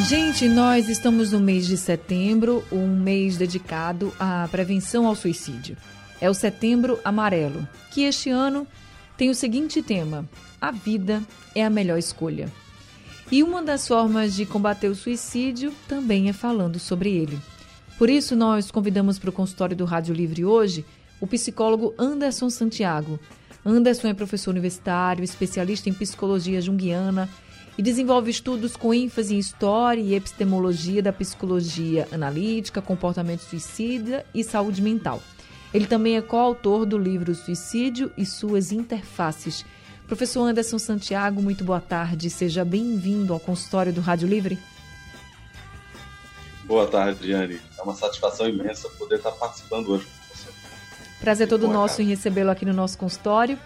Gente, nós estamos no mês de setembro, um mês dedicado à prevenção ao suicídio. É o Setembro Amarelo, que este ano tem o seguinte tema: A vida é a melhor escolha. E uma das formas de combater o suicídio também é falando sobre ele. Por isso, nós convidamos para o consultório do Rádio Livre hoje o psicólogo Anderson Santiago. Anderson é professor universitário, especialista em psicologia junguiana e desenvolve estudos com ênfase em história e epistemologia da psicologia analítica, comportamento suicida e saúde mental. Ele também é coautor do livro Suicídio e suas interfaces. Professor Anderson Santiago, muito boa tarde. Seja bem-vindo ao consultório do Rádio Livre. Boa tarde, Diane. É uma satisfação imensa poder estar participando hoje com você. Prazer todo boa nosso tarde. em recebê-lo aqui no nosso consultório.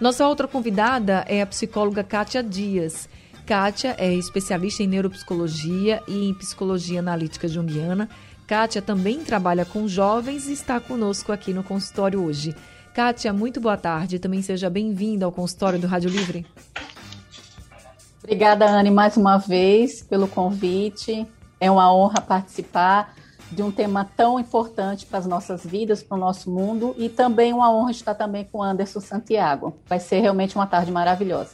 Nossa outra convidada é a psicóloga Kátia Dias. Kátia é especialista em neuropsicologia e em psicologia analítica junguiana Kátia também trabalha com jovens e está conosco aqui no consultório hoje. Kátia, muito boa tarde. Também seja bem-vinda ao consultório do Rádio Livre. Obrigada, Anne, mais uma vez pelo convite. É uma honra participar de um tema tão importante para as nossas vidas, para o nosso mundo, e também uma honra estar também com Anderson Santiago. Vai ser realmente uma tarde maravilhosa.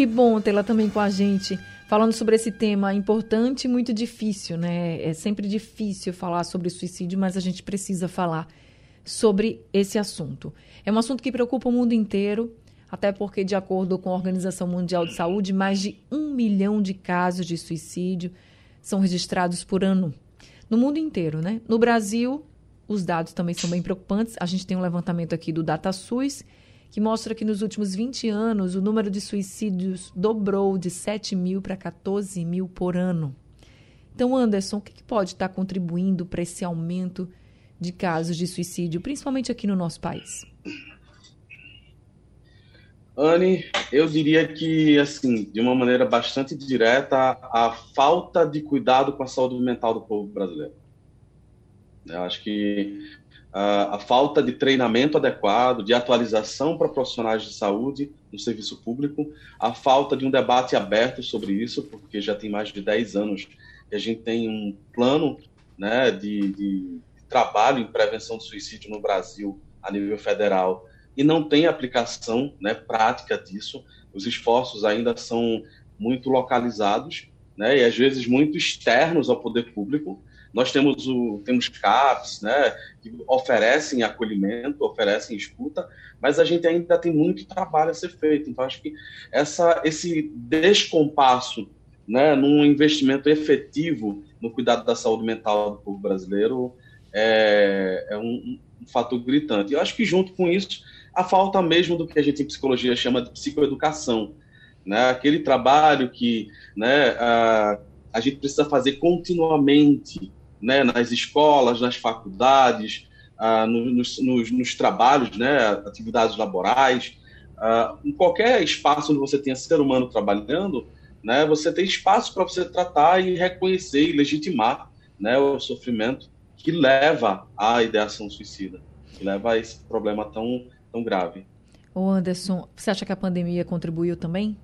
Que bom tê-la também com a gente falando sobre esse tema importante e muito difícil, né? É sempre difícil falar sobre suicídio, mas a gente precisa falar sobre esse assunto. É um assunto que preocupa o mundo inteiro, até porque, de acordo com a Organização Mundial de Saúde, mais de um milhão de casos de suicídio são registrados por ano. No mundo inteiro, né? No Brasil, os dados também são bem preocupantes. A gente tem um levantamento aqui do DataSUS que mostra que nos últimos 20 anos o número de suicídios dobrou de 7 mil para 14 mil por ano. Então, Anderson, o que pode estar contribuindo para esse aumento de casos de suicídio, principalmente aqui no nosso país? Anne, eu diria que, assim, de uma maneira bastante direta, a falta de cuidado com a saúde mental do povo brasileiro. Eu acho que a, falta de treinamento adequado, de atualização para profissionais de saúde no serviço público, a falta de um debate aberto sobre isso, porque já tem mais de 10 anos que a gente tem um plano né, de, de trabalho em prevenção do suicídio no Brasil a nível federal e não tem aplicação né, prática disso. Os esforços ainda são muito localizados né, e às vezes muito externos ao poder público nós temos o temos CAPs, né, que oferecem acolhimento, oferecem escuta, mas a gente ainda tem muito trabalho a ser feito. Então acho que essa esse descompasso, né, num investimento efetivo no cuidado da saúde mental do povo brasileiro é, é um, um fator gritante. Eu acho que junto com isso a falta mesmo do que a gente em psicologia chama de psicoeducação, né, aquele trabalho que, né, a, a gente precisa fazer continuamente né, nas escolas, nas faculdades, ah, nos, nos, nos, trabalhos, né, atividades laborais, ah, em qualquer espaço onde você tenha ser humano trabalhando, né, você tem espaço para você tratar e reconhecer e legitimar né, o sofrimento que leva à ideação suicida, que leva a esse problema tão, tão grave. Ô Anderson, você acha que a pandemia contribuiu também?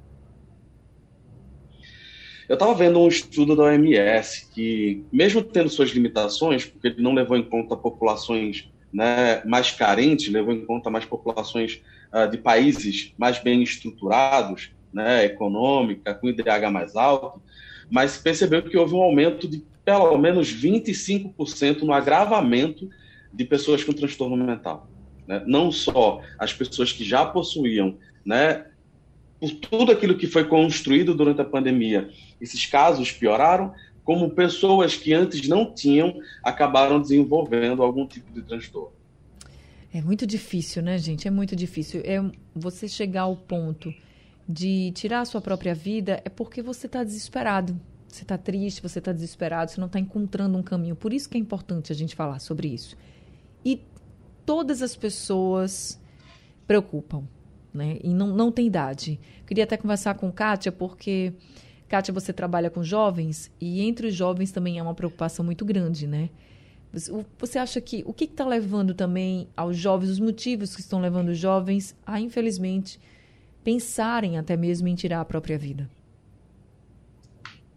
Eu estava vendo um estudo da OMS que, mesmo tendo suas limitações, porque ele não levou em conta populações né, mais carentes, levou em conta mais populações uh, de países mais bem estruturados, né, econômica, com IDH mais alto, mas percebeu que houve um aumento de pelo menos 25% no agravamento de pessoas com transtorno mental. Né? Não só as pessoas que já possuíam né, por tudo aquilo que foi construído durante a pandemia, esses casos pioraram, como pessoas que antes não tinham acabaram desenvolvendo algum tipo de transtorno. É muito difícil, né, gente? É muito difícil. É você chegar ao ponto de tirar a sua própria vida é porque você está desesperado. Você está triste, você está desesperado, você não está encontrando um caminho. Por isso que é importante a gente falar sobre isso. E todas as pessoas preocupam, né? E não, não tem idade. Queria até conversar com Kátia, porque, Kátia, você trabalha com jovens e entre os jovens também é uma preocupação muito grande, né? Você acha que o que está levando também aos jovens, os motivos que estão levando os jovens a, infelizmente, pensarem até mesmo em tirar a própria vida?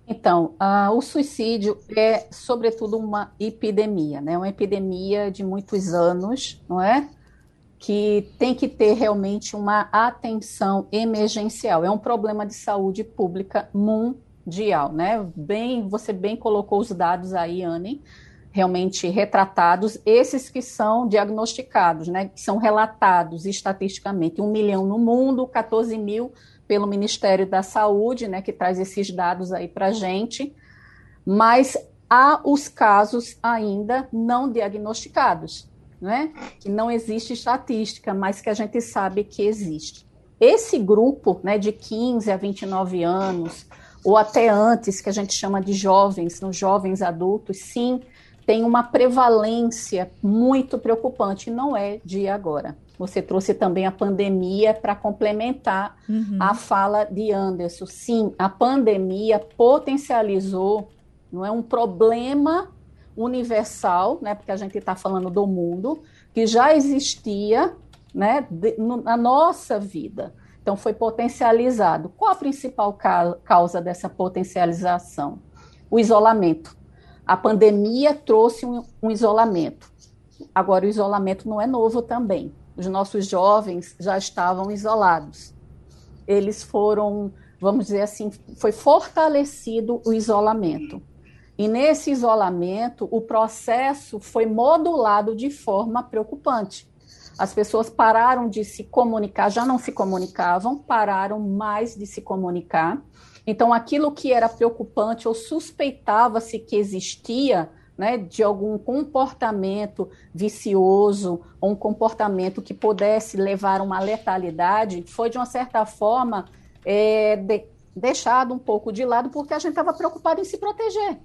Então, uh, o suicídio é, sobretudo, uma epidemia, né? Uma epidemia de muitos anos, não é? Que tem que ter realmente uma atenção emergencial. É um problema de saúde pública mundial, né? Bem, você bem colocou os dados aí, Anne, realmente retratados, esses que são diagnosticados, né? Que são relatados estatisticamente, um milhão no mundo, 14 mil pelo Ministério da Saúde, né, que traz esses dados aí para a gente, mas há os casos ainda não diagnosticados, né, que não existe estatística, mas que a gente sabe que existe. Esse grupo, né, de 15 a 29 anos, ou até antes, que a gente chama de jovens, nos jovens adultos, sim, tem uma prevalência muito preocupante, não é de agora. Você trouxe também a pandemia para complementar uhum. a fala de Anderson. Sim, a pandemia potencializou, não é um problema universal, né? Porque a gente está falando do mundo que já existia, né? De, no, na nossa vida. Então foi potencializado. Qual a principal ca causa dessa potencialização? O isolamento. A pandemia trouxe um, um isolamento. Agora o isolamento não é novo também os nossos jovens já estavam isolados. Eles foram, vamos dizer assim, foi fortalecido o isolamento. E nesse isolamento, o processo foi modulado de forma preocupante. As pessoas pararam de se comunicar, já não se comunicavam, pararam mais de se comunicar. Então, aquilo que era preocupante ou suspeitava-se que existia, né, de algum comportamento vicioso ou um comportamento que pudesse levar a uma letalidade, foi de uma certa forma é, de, deixado um pouco de lado porque a gente estava preocupado em se proteger,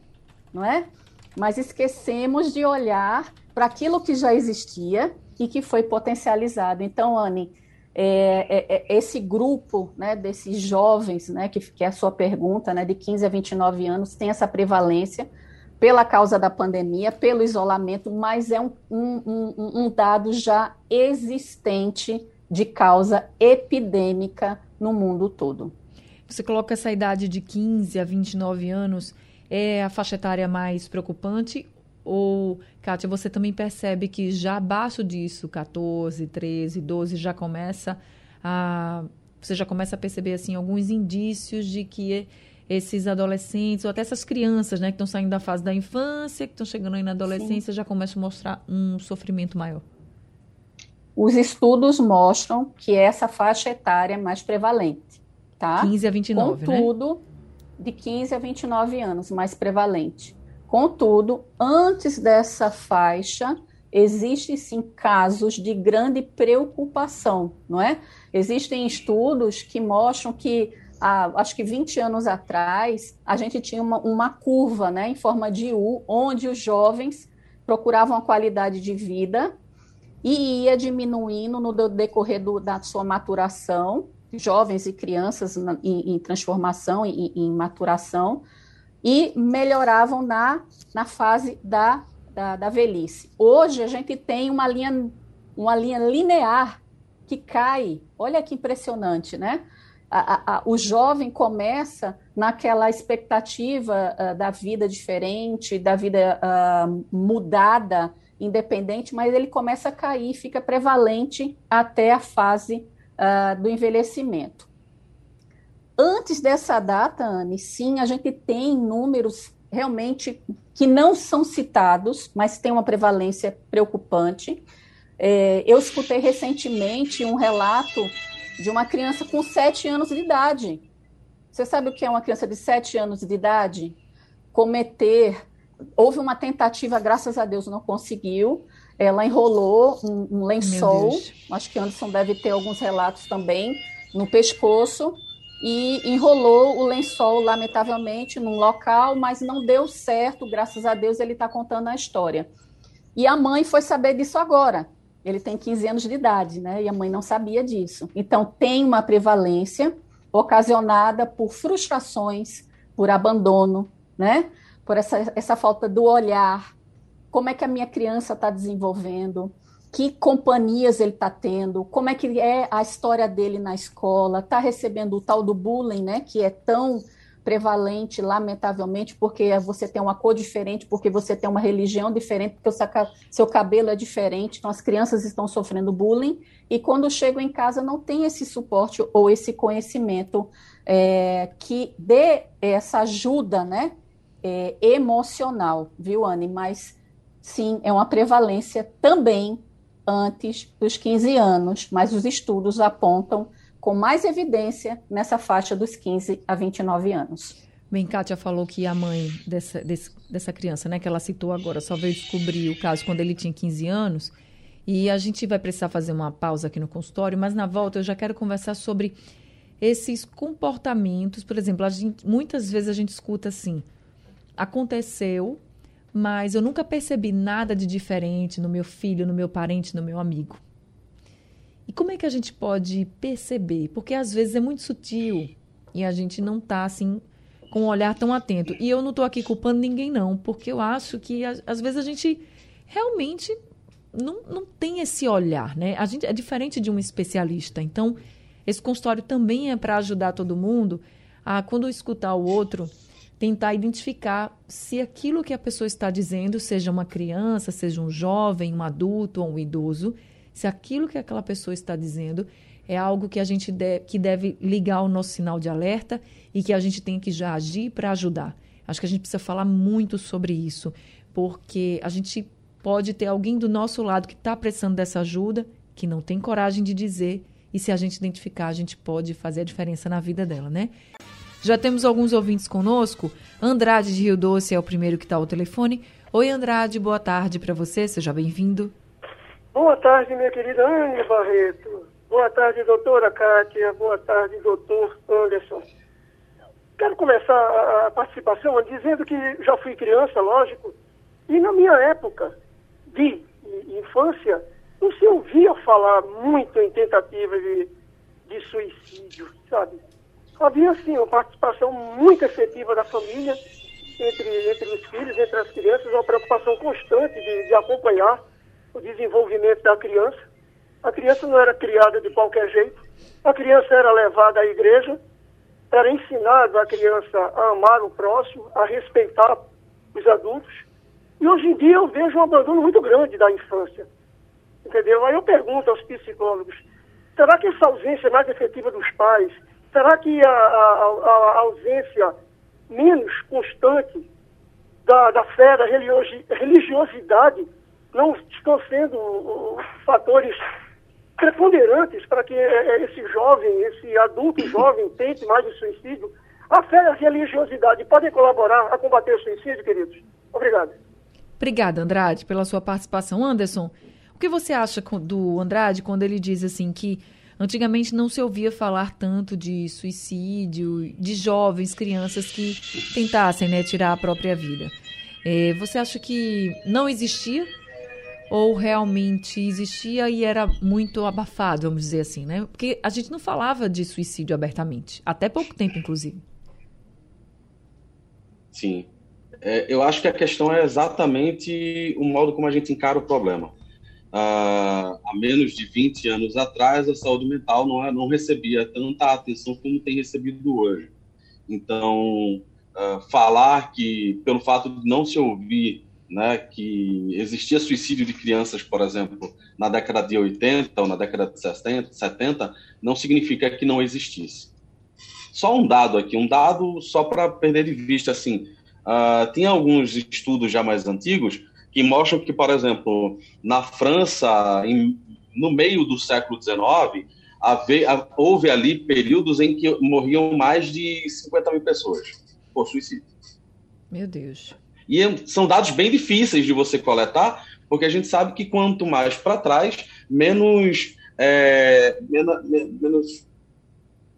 não é? Mas esquecemos de olhar para aquilo que já existia e que foi potencializado. Então, Anne, é, é, é, esse grupo né, desses jovens, né, que, que é a sua pergunta, né, de 15 a 29 anos, tem essa prevalência pela causa da pandemia, pelo isolamento, mas é um, um, um, dado já existente de causa epidêmica no mundo todo. Você coloca essa idade de 15 a 29 anos, é a faixa etária mais preocupante? Ou, Kátia, você também percebe que já abaixo disso, 14, 13, 12, já começa a. Você já começa a perceber assim alguns indícios de que esses adolescentes, ou até essas crianças, né, que estão saindo da fase da infância, que estão chegando aí na adolescência, Sim. já começam a mostrar um sofrimento maior? Os estudos mostram que essa faixa etária é mais prevalente, tá? 15 a 29, Contudo, né? De 15 a 29 anos, mais prevalente. Contudo, antes dessa faixa, existem sim casos de grande preocupação, não é? Existem estudos que mostram que acho que 20 anos atrás, a gente tinha uma, uma curva né, em forma de U, onde os jovens procuravam a qualidade de vida e ia diminuindo no decorrer do, da sua maturação, jovens e crianças na, em, em, transformação, em, em, maturação, e melhoravam na, na fase da, da, da, velhice. Hoje a gente tem uma linha, uma linha linear que cai, olha que impressionante, né? a, a, o jovem começa naquela expectativa uh, da vida diferente, da vida uh, mudada, independente, mas ele começa a cair, fica prevalente até a fase uh, do envelhecimento. Antes dessa data, Anne, sim, a gente tem números realmente que não são citados, mas tem uma prevalência preocupante. É, eu escutei recentemente um relato de uma criança com 7 anos de idade. Você sabe o que é uma criança de 7 anos de idade? Cometer. Houve uma tentativa, graças a Deus não conseguiu. Ela enrolou um, um lençol, acho que Anderson deve ter alguns relatos também, no pescoço, e enrolou o lençol, lamentavelmente, num local, mas não deu certo, graças a Deus ele está contando a história. E a mãe foi saber disso agora, ele tem 15 anos de idade, né? E a mãe não sabia disso. Então, tem uma prevalência ocasionada por frustrações, por abandono, né? Por essa, essa falta do olhar. Como é que a minha criança está desenvolvendo? Que companhias ele está tendo? Como é que é a história dele na escola? Está recebendo o tal do bullying, né? Que é tão prevalente, lamentavelmente, porque você tem uma cor diferente, porque você tem uma religião diferente, porque o seu cabelo é diferente, então as crianças estão sofrendo bullying, e quando chegam em casa não tem esse suporte ou esse conhecimento é, que dê essa ajuda né, é, emocional, viu, Anne? Mas sim, é uma prevalência também antes dos 15 anos, mas os estudos apontam com mais evidência nessa faixa dos 15 a 29 anos. Bem, Kátia falou que a mãe dessa, desse, dessa criança, né, que ela citou agora, só veio descobrir o caso quando ele tinha 15 anos. E a gente vai precisar fazer uma pausa aqui no consultório, mas na volta eu já quero conversar sobre esses comportamentos. Por exemplo, gente, muitas vezes a gente escuta assim: aconteceu, mas eu nunca percebi nada de diferente no meu filho, no meu parente, no meu amigo. E como é que a gente pode perceber? Porque às vezes é muito sutil e a gente não está assim com um olhar tão atento. E eu não estou aqui culpando ninguém não, porque eu acho que às vezes a gente realmente não, não tem esse olhar, né? A gente é diferente de um especialista. Então, esse consultório também é para ajudar todo mundo a quando escutar o outro tentar identificar se aquilo que a pessoa está dizendo, seja uma criança, seja um jovem, um adulto ou um idoso, se aquilo que aquela pessoa está dizendo é algo que a gente deve, que deve ligar o nosso sinal de alerta e que a gente tem que já agir para ajudar. Acho que a gente precisa falar muito sobre isso, porque a gente pode ter alguém do nosso lado que está precisando dessa ajuda, que não tem coragem de dizer, e se a gente identificar, a gente pode fazer a diferença na vida dela, né? Já temos alguns ouvintes conosco. Andrade de Rio Doce é o primeiro que está ao telefone. Oi, Andrade, boa tarde para você, seja bem-vindo. Boa tarde, minha querida Anne Barreto. Boa tarde, doutora Kátia. Boa tarde, doutor Anderson. Quero começar a participação dizendo que já fui criança, lógico, e na minha época de infância, não se ouvia falar muito em tentativa de, de suicídio, sabe? Havia, sim, uma participação muito efetiva da família entre, entre os filhos, entre as crianças, uma preocupação constante de, de acompanhar o desenvolvimento da criança. A criança não era criada de qualquer jeito. A criança era levada à igreja, era ensinado a criança a amar o próximo, a respeitar os adultos. E hoje em dia eu vejo um abandono muito grande da infância. Entendeu? Aí eu pergunto aos psicólogos, será que essa ausência mais efetiva dos pais, será que a, a, a ausência menos constante da, da fé, da religiosidade, não estão sendo fatores preponderantes para que é, é, esse jovem, esse adulto jovem tente mais o suicídio. A fé e a religiosidade podem colaborar a combater o suicídio, queridos? Obrigado. Obrigada, Andrade, pela sua participação. Anderson, o que você acha do Andrade quando ele diz assim que antigamente não se ouvia falar tanto de suicídio, de jovens, crianças que tentassem né, tirar a própria vida? É, você acha que não existia ou realmente existia e era muito abafado, vamos dizer assim, né? Porque a gente não falava de suicídio abertamente, até pouco tempo, inclusive. Sim. É, eu acho que a questão é exatamente o modo como a gente encara o problema. Ah, há menos de 20 anos atrás, a saúde mental não, é, não recebia tanta atenção como tem recebido hoje. Então, ah, falar que, pelo fato de não se ouvir né, que existia suicídio de crianças, por exemplo, na década de 80 ou na década de 70, 70 não significa que não existisse. Só um dado aqui, um dado só para perder de vista, assim, uh, tem alguns estudos já mais antigos que mostram que, por exemplo, na França, em, no meio do século XIX, houve ali períodos em que morriam mais de 50 mil pessoas por suicídio. Meu Deus. E são dados bem difíceis de você coletar, porque a gente sabe que quanto mais para trás, menos, é, menos, menos,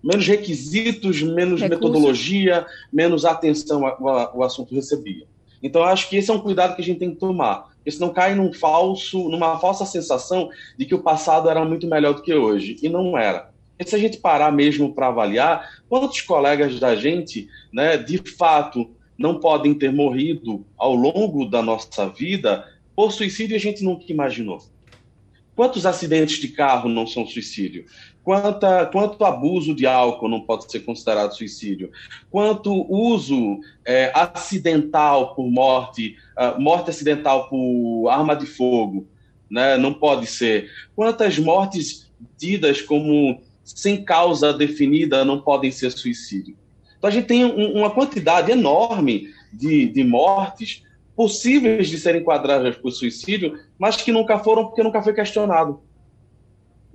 menos, requisitos, menos Recursos. metodologia, menos atenção ao assunto recebia. Então, acho que esse é um cuidado que a gente tem que tomar. Porque senão cai num falso, numa falsa sensação de que o passado era muito melhor do que hoje. E não era. E se a gente parar mesmo para avaliar, quantos colegas da gente, né, de fato, não podem ter morrido ao longo da nossa vida por suicídio a gente nunca imaginou. Quantos acidentes de carro não são suicídio? Quanta, quanto abuso de álcool não pode ser considerado suicídio? Quanto uso é, acidental por morte, uh, morte acidental por arma de fogo, né, não pode ser? Quantas mortes tidas como sem causa definida não podem ser suicídio? Então a gente tem um, uma quantidade enorme de, de mortes possíveis de serem enquadradas por suicídio, mas que nunca foram porque nunca foi questionado.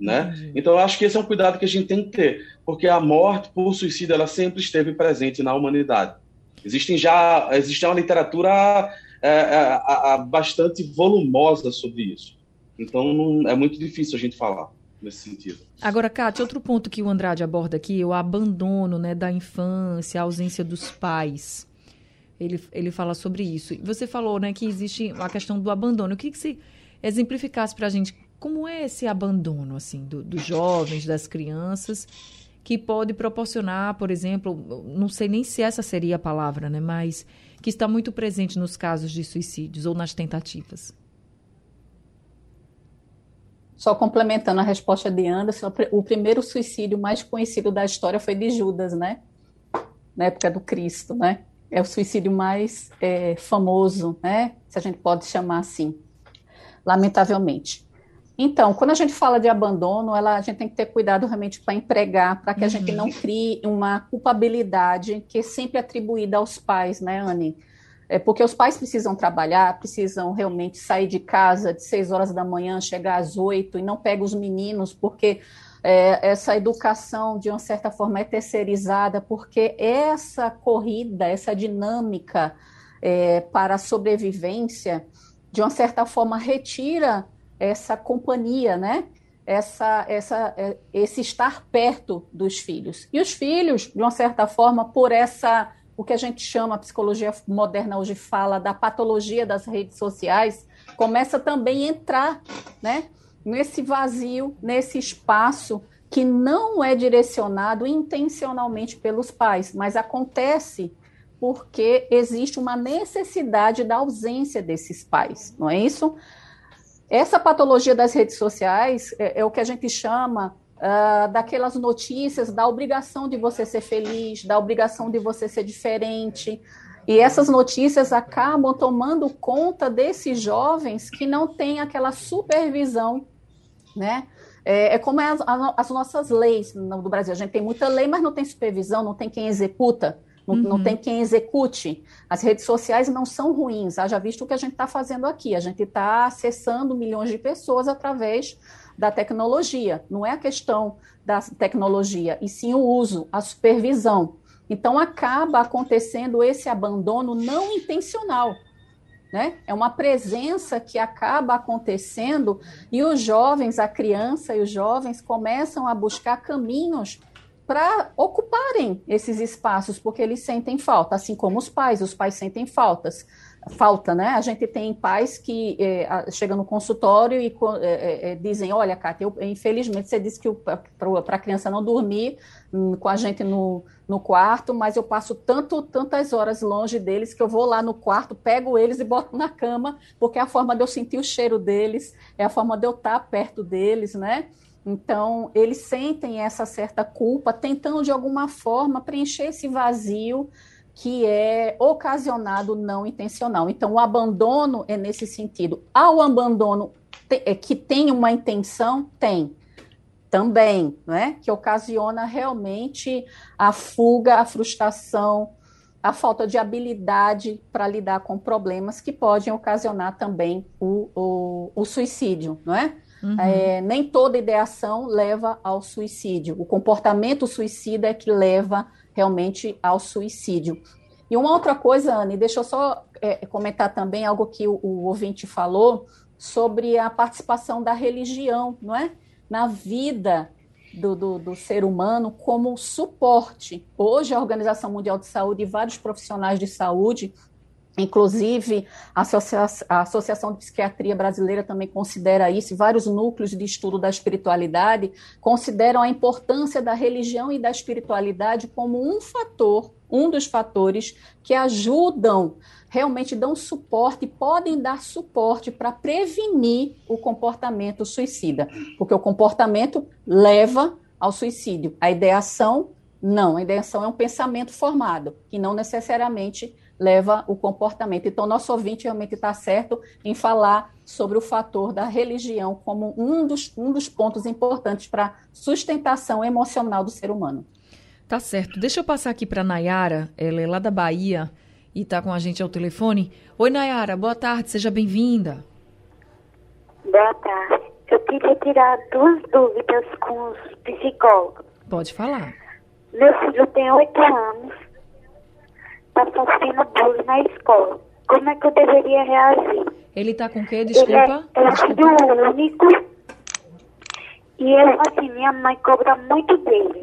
Né? Então, eu acho que esse é um cuidado que a gente tem que ter, porque a morte por suicídio ela sempre esteve presente na humanidade. Existem já existe uma literatura é, é, bastante volumosa sobre isso. Então, não, é muito difícil a gente falar nesse sentido. Agora, Kátia, outro ponto que o Andrade aborda aqui, o abandono né, da infância, a ausência dos pais. Ele, ele fala sobre isso. Você falou né, que existe a questão do abandono. Eu queria que você exemplificasse para a gente como é esse abandono assim do, dos jovens, das crianças, que pode proporcionar, por exemplo, não sei nem se essa seria a palavra, né, mas que está muito presente nos casos de suicídios ou nas tentativas. Só complementando a resposta de Anderson, o primeiro suicídio mais conhecido da história foi de Judas, né? Na época do Cristo, né? É o suicídio mais é, famoso, né? Se a gente pode chamar assim, lamentavelmente. Então, quando a gente fala de abandono, ela, a gente tem que ter cuidado realmente para empregar, para que a gente não uhum. crie uma culpabilidade que é sempre atribuída aos pais, né, Anne? É porque os pais precisam trabalhar, precisam realmente sair de casa de 6 horas da manhã, chegar às 8 e não pega os meninos, porque é, essa educação, de uma certa forma, é terceirizada, porque essa corrida, essa dinâmica é, para a sobrevivência, de uma certa forma, retira essa companhia, né? Essa, essa, é, esse estar perto dos filhos. E os filhos, de uma certa forma, por essa, o que a gente chama, a psicologia moderna hoje fala da patologia das redes sociais, começa também a entrar, né? Nesse vazio, nesse espaço que não é direcionado intencionalmente pelos pais, mas acontece porque existe uma necessidade da ausência desses pais, não é isso? Essa patologia das redes sociais é, é o que a gente chama uh, daquelas notícias da obrigação de você ser feliz, da obrigação de você ser diferente. E essas notícias acabam tomando conta desses jovens que não têm aquela supervisão, né? É, é como é as, as, nossas leis no, do Brasil. A gente tem muita lei, mas não tem supervisão, não tem quem executa. Não, uhum. não, tem quem execute. As redes sociais não são ruins, haja visto o que a gente está fazendo aqui. A gente está acessando milhões de pessoas através da tecnologia. Não é a questão da tecnologia, e sim o uso, a supervisão. Então, acaba acontecendo esse abandono não intencional. Né? É uma presença que acaba acontecendo e os jovens, a criança e os jovens começam a buscar caminhos para ocuparem esses espaços, porque eles sentem falta, assim como os pais, os pais sentem faltas. Falta, né? A gente tem pais que é, chegam no consultório e é, é, dizem: Olha, Cátia, eu, infelizmente você disse que para a criança não dormir hum, com a gente no, no quarto, mas eu passo tanto, tantas horas longe deles que eu vou lá no quarto, pego eles e boto na cama, porque é a forma de eu sentir o cheiro deles, é a forma de eu estar perto deles, né? Então, eles sentem essa certa culpa, tentando de alguma forma preencher esse vazio que é ocasionado não intencional. Então, o abandono é nesse sentido. Ao abandono é, que tem uma intenção, tem também, né? que ocasiona realmente a fuga, a frustração, a falta de habilidade para lidar com problemas que podem ocasionar também o, o, o suicídio, não é? Uhum. É, nem toda ideação leva ao suicídio. O comportamento suicida é que leva realmente ao suicídio. E uma outra coisa, Anne, deixa eu só é, comentar também algo que o, o, ouvinte falou sobre a participação da religião, não é? Na vida do, do, do, ser humano como suporte. Hoje, a Organização Mundial de Saúde e vários profissionais de saúde Inclusive, a, Associa Associação de Psiquiatria Brasileira também considera isso, vários núcleos de estudo da espiritualidade consideram a importância da religião e da espiritualidade como um fator, um dos fatores que ajudam, realmente dão suporte, podem dar suporte para prevenir o comportamento suicida, porque o comportamento leva ao suicídio. A ideação, não, a ideação é um pensamento formado, que não necessariamente leva o comportamento. Então, nosso ouvinte realmente está certo em falar sobre o fator da religião como um dos, um dos pontos importantes para a sustentação emocional do ser humano. Tá certo. Deixa eu passar aqui para Nayara, ela é lá da Bahia e está com a gente ao telefone. Oi, Nayara, boa tarde, seja bem-vinda. Boa tarde. Eu queria tirar duas dúvidas com os psicólogos. Pode falar. Meu filho tem oito anos está sofrendo bullying na escola. Como é que eu deveria reagir? Ele está com o quê? Desculpa. Ele é, é filho único. E eu, assim, minha mãe cobra muito dele.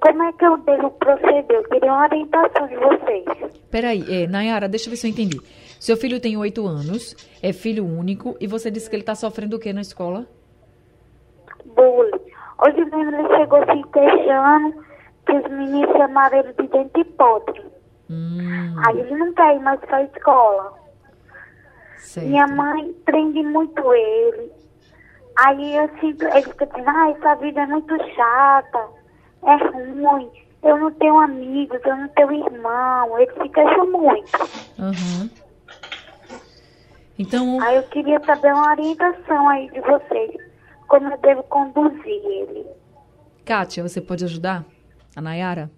Como é que eu devo proceder? Eu queria uma orientação de vocês. Peraí, é, Nayara, deixa eu ver se eu entendi. Seu filho tem oito anos, é filho único, e você disse que ele está sofrendo o que na escola? Bullying. Hoje mesmo ele chegou se queixando que os meninos chamaram ele de dente podre. Hum. Aí ele não quer ir mais pra escola. Certo. Minha mãe prende muito ele. Aí eu sinto, ele fica dizendo, ah, essa vida é muito chata, é ruim, eu não tenho amigos, eu não tenho irmão, ele se queixa muito. Uhum. Então. Aí eu queria saber uma orientação aí de vocês, como eu devo conduzir ele. Kátia, você pode ajudar? A Nayara?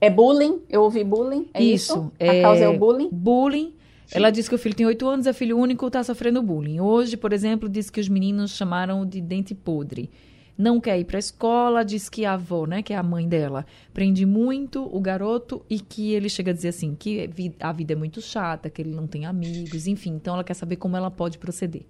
É bullying? Eu ouvi bullying? É isso? isso? A é... causa é o bullying? Bullying. Ela disse que o filho tem oito anos, é filho único, está sofrendo bullying. Hoje, por exemplo, disse que os meninos chamaram de dente podre. Não quer ir para a escola, diz que a avó, né, que é a mãe dela, prende muito o garoto e que ele chega a dizer assim, que a vida é muito chata, que ele não tem amigos, enfim. Então, ela quer saber como ela pode proceder.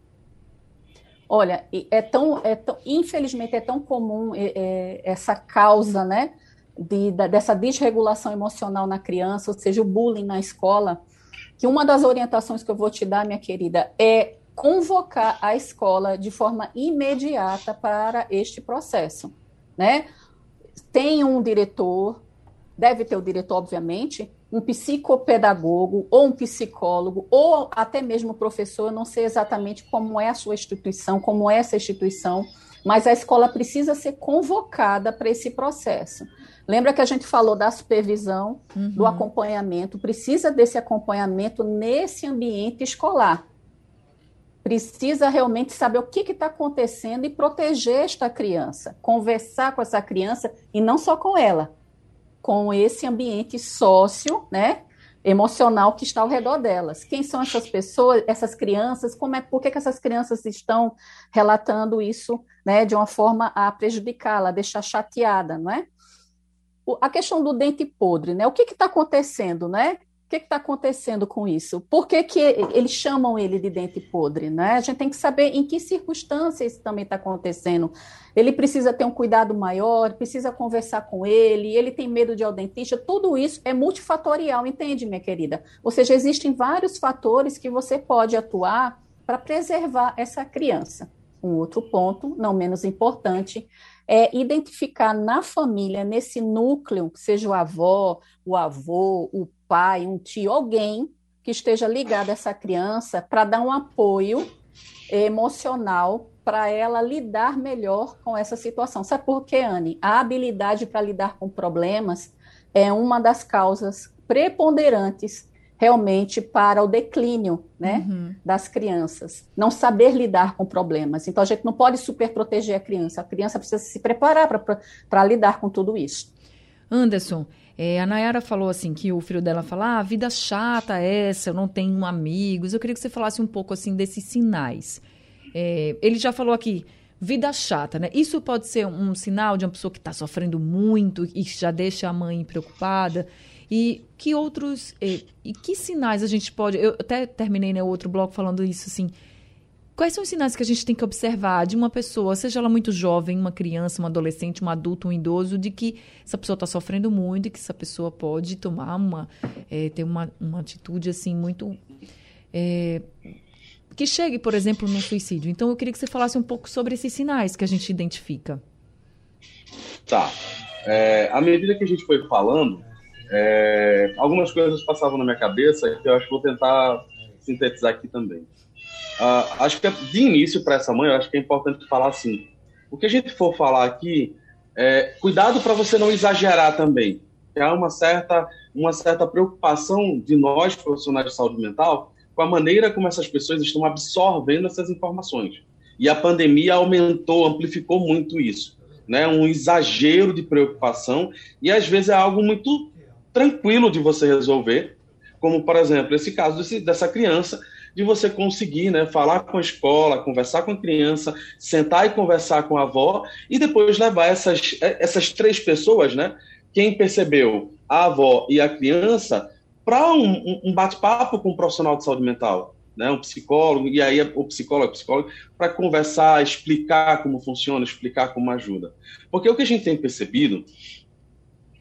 Olha, é tão, é tão infelizmente é tão comum é, é, essa causa, né? De, dessa desregulação emocional na criança, ou seja, o bullying na escola, que uma das orientações que eu vou te dar, minha querida, é convocar a escola de forma imediata para este processo, né? Tem um diretor, deve ter o diretor, obviamente, um psicopedagogo ou um psicólogo ou até mesmo professor, eu não sei exatamente como é a sua instituição, como é essa instituição, mas a escola precisa ser convocada para esse processo. Lembra que a gente falou da supervisão, uhum. do acompanhamento, precisa desse acompanhamento nesse ambiente escolar. Precisa realmente saber o que está acontecendo e proteger esta criança, conversar com essa criança e não só com ela, com esse ambiente sócio, né, emocional que está ao redor delas. Quem são essas pessoas, essas crianças? Como é, por que, que essas crianças estão relatando isso, né, de uma forma a prejudicá-la, a deixar chateada, não é? a questão do dente podre, né? O que está acontecendo, né? O que está acontecendo com isso? Por que, que eles chamam ele de dente podre? Né? A gente tem que saber em que circunstâncias isso também está acontecendo. Ele precisa ter um cuidado maior, precisa conversar com ele, ele tem medo de ir ao dentista. Tudo isso é multifatorial, entende, minha querida? Ou seja, existem vários fatores que você pode atuar para preservar essa criança. Um outro ponto, não menos importante, é identificar na família, nesse núcleo, seja o avó, o avô, o pai, um tio, alguém que esteja ligado a essa criança para dar um apoio emocional para ela lidar melhor com essa situação. Sabe por quê, Anne? A habilidade para lidar com problemas é uma das causas preponderantes realmente para o declínio né, uhum. das crianças, não saber lidar com problemas. Então, a gente não pode super proteger a criança, a criança precisa se preparar para lidar com tudo isso. Anderson, é, a Nayara falou assim que o filho dela fala, ah, vida chata essa, eu não tenho amigos. Eu queria que você falasse um pouco assim desses sinais. É, ele já falou aqui, vida chata, né? Isso pode ser um sinal de uma pessoa que está sofrendo muito e já deixa a mãe preocupada. E que outros. E, e, que sinais a gente pode. Eu até terminei né, outro bloco falando isso, assim. Quais são os sinais que a gente tem que observar de uma pessoa, seja ela muito jovem, uma criança, um adolescente, um adulto, um idoso, de que essa pessoa está sofrendo muito e que essa pessoa pode tomar uma, é, ter uma, uma atitude assim muito é, que chegue, por exemplo, no suicídio. Então, eu queria que você falasse um pouco sobre esses sinais que a gente identifica. Tá. É, à medida que a gente foi falando, é, algumas coisas passavam na minha cabeça que eu acho que vou tentar sintetizar aqui também. Uh, acho que de início para essa mãe, eu acho que é importante falar assim: o que a gente for falar aqui, é, cuidado para você não exagerar também. Há uma certa, uma certa preocupação de nós, profissionais de saúde mental, com a maneira como essas pessoas estão absorvendo essas informações. E a pandemia aumentou, amplificou muito isso. Né? Um exagero de preocupação, e às vezes é algo muito tranquilo de você resolver, como, por exemplo, esse caso desse, dessa criança, de você conseguir né, falar com a escola, conversar com a criança, sentar e conversar com a avó, e depois levar essas, essas três pessoas, né, quem percebeu, a avó e a criança, para um, um bate-papo com um profissional de saúde mental, né, um psicólogo, e aí o psicólogo, psicólogo, para conversar, explicar como funciona, explicar como ajuda. Porque o que a gente tem percebido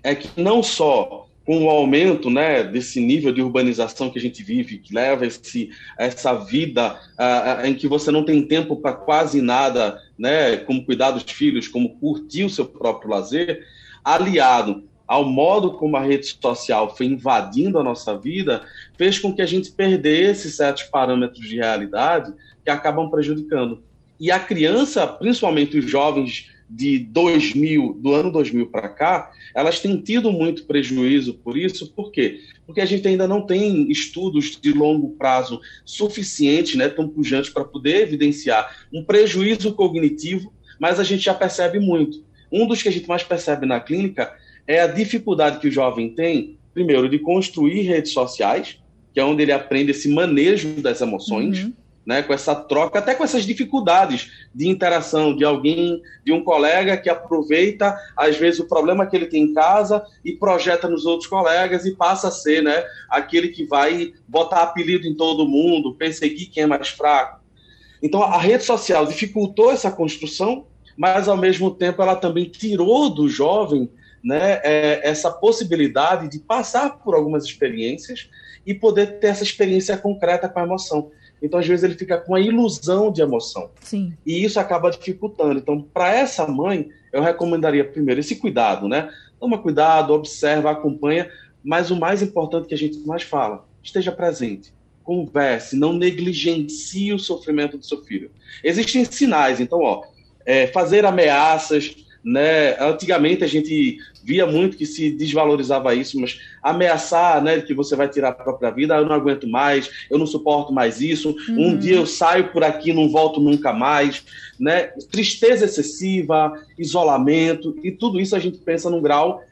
é que não só com o aumento né, desse nível de urbanização que a gente vive, que leva esse, essa vida uh, em que você não tem tempo para quase nada, né, como cuidar dos filhos, como curtir o seu próprio lazer, aliado ao modo como a rede social foi invadindo a nossa vida, fez com que a gente perdesse certos parâmetros de realidade que acabam prejudicando. E a criança, principalmente os jovens de 2000, do ano 2000 para cá, elas têm tido muito prejuízo por isso, por quê? Porque a gente ainda não tem estudos de longo prazo suficientes, né, tão pujantes para poder evidenciar um prejuízo cognitivo, mas a gente já percebe muito. Um dos que a gente mais percebe na clínica é a dificuldade que o jovem tem, primeiro, de construir redes sociais, que é onde ele aprende esse manejo das emoções, uhum. Né, com essa troca, até com essas dificuldades de interação de alguém, de um colega que aproveita, às vezes, o problema que ele tem em casa e projeta nos outros colegas e passa a ser né, aquele que vai botar apelido em todo mundo, perseguir quem é mais fraco. Então, a rede social dificultou essa construção, mas, ao mesmo tempo, ela também tirou do jovem né, é, essa possibilidade de passar por algumas experiências e poder ter essa experiência concreta com a emoção. Então, às vezes, ele fica com a ilusão de emoção. Sim. E isso acaba dificultando. Então, para essa mãe, eu recomendaria primeiro esse cuidado, né? Toma cuidado, observa, acompanha, mas o mais importante que a gente mais fala, esteja presente. Converse, não negligencie o sofrimento do seu filho. Existem sinais, então, ó, é, fazer ameaças, né? Antigamente a gente via muito que se desvalorizava isso, mas ameaçar, né, que você vai tirar a própria vida, ah, eu não aguento mais, eu não suporto mais isso, uhum. um dia eu saio por aqui, não volto nunca mais, né? Tristeza excessiva, isolamento e tudo isso a gente pensa num grau,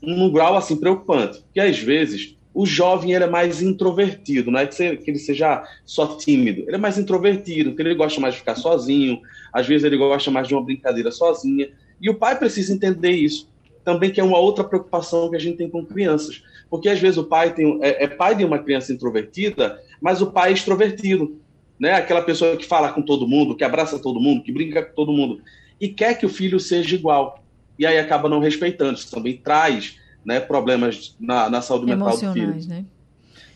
num grau assim preocupante, porque às vezes o jovem ele é mais introvertido, não é que, ele seja só tímido, ele é mais introvertido, porque ele gosta mais de ficar sozinho, às vezes ele gosta mais de uma brincadeira sozinha. E o pai precisa entender isso. Também que é uma outra preocupação que a gente tem com crianças. Porque às vezes o pai tem, é, é pai de uma criança introvertida, mas o pai é extrovertido. Né? Aquela pessoa que fala com todo mundo, que abraça todo mundo, que brinca com todo mundo. E quer que o filho seja igual. E aí acaba não respeitando. Isso também traz né, problemas na, na saúde mental do filho. Né?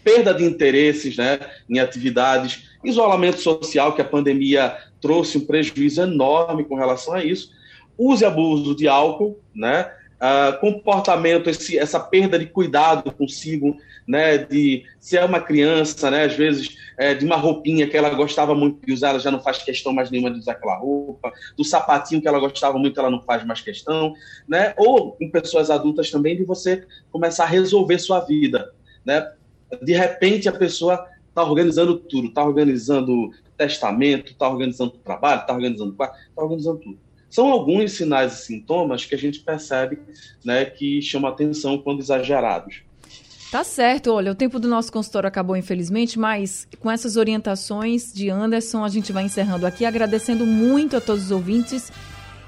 Perda de interesses né, em atividades, isolamento social, que a pandemia trouxe um prejuízo enorme com relação a isso uso e abuso de álcool, né? Uh, comportamento, esse, essa perda de cuidado consigo, né? De se é uma criança, né? Às vezes é, de uma roupinha que ela gostava muito de usar, ela já não faz questão mais nenhuma de usar aquela roupa, do sapatinho que ela gostava muito, ela não faz mais questão, né? Ou em pessoas adultas também de você começar a resolver sua vida, né? De repente a pessoa está organizando tudo, está organizando testamento, está organizando trabalho, está organizando está organizando tudo. São alguns sinais e sintomas que a gente percebe né, que chamam atenção quando exagerados. Tá certo, olha, o tempo do nosso consultório acabou, infelizmente, mas com essas orientações de Anderson, a gente vai encerrando aqui, agradecendo muito a todos os ouvintes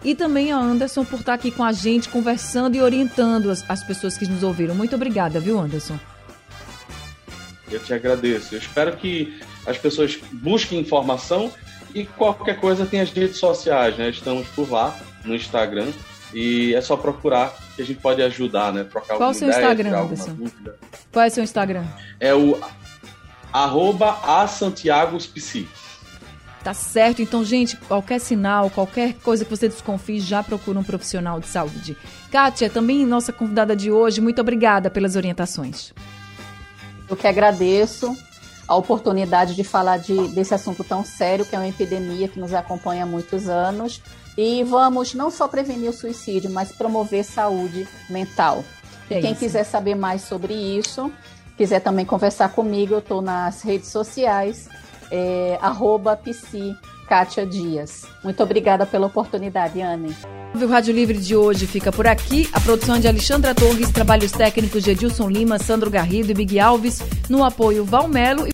e também a Anderson por estar aqui com a gente, conversando e orientando as, as pessoas que nos ouviram. Muito obrigada, viu, Anderson? Eu te agradeço. Eu espero que as pessoas busquem informação E qualquer coisa tem as redes sociais, né? Estamos por lá no Instagram e é só procurar que a gente pode ajudar, né? Trocar Qual o seu ideia, Instagram, Anderson? Qual é o seu Instagram? É o arroba a Santiagos Psi. Tá certo. Então, gente, qualquer sinal, qualquer coisa que você desconfie, já procura um profissional de saúde. Kátia, também nossa convidada de hoje, muito obrigada pelas orientações. Eu que agradeço a oportunidade de falar de, desse assunto tão sério, que é uma epidemia que nos acompanha há muitos anos. E vamos não só prevenir o suicídio, mas promover saúde mental. É quem isso. quiser saber mais sobre isso, quiser também conversar comigo, eu estou nas redes sociais é, arroba psi Kátia Dias. Muito obrigada pela oportunidade, Anne. O Rádio Livre de hoje fica por aqui. A produção de Alexandra Torres, trabalhos técnicos de Edilson Lima, Sandro Garrido e Big Alves, no apoio Valmelo.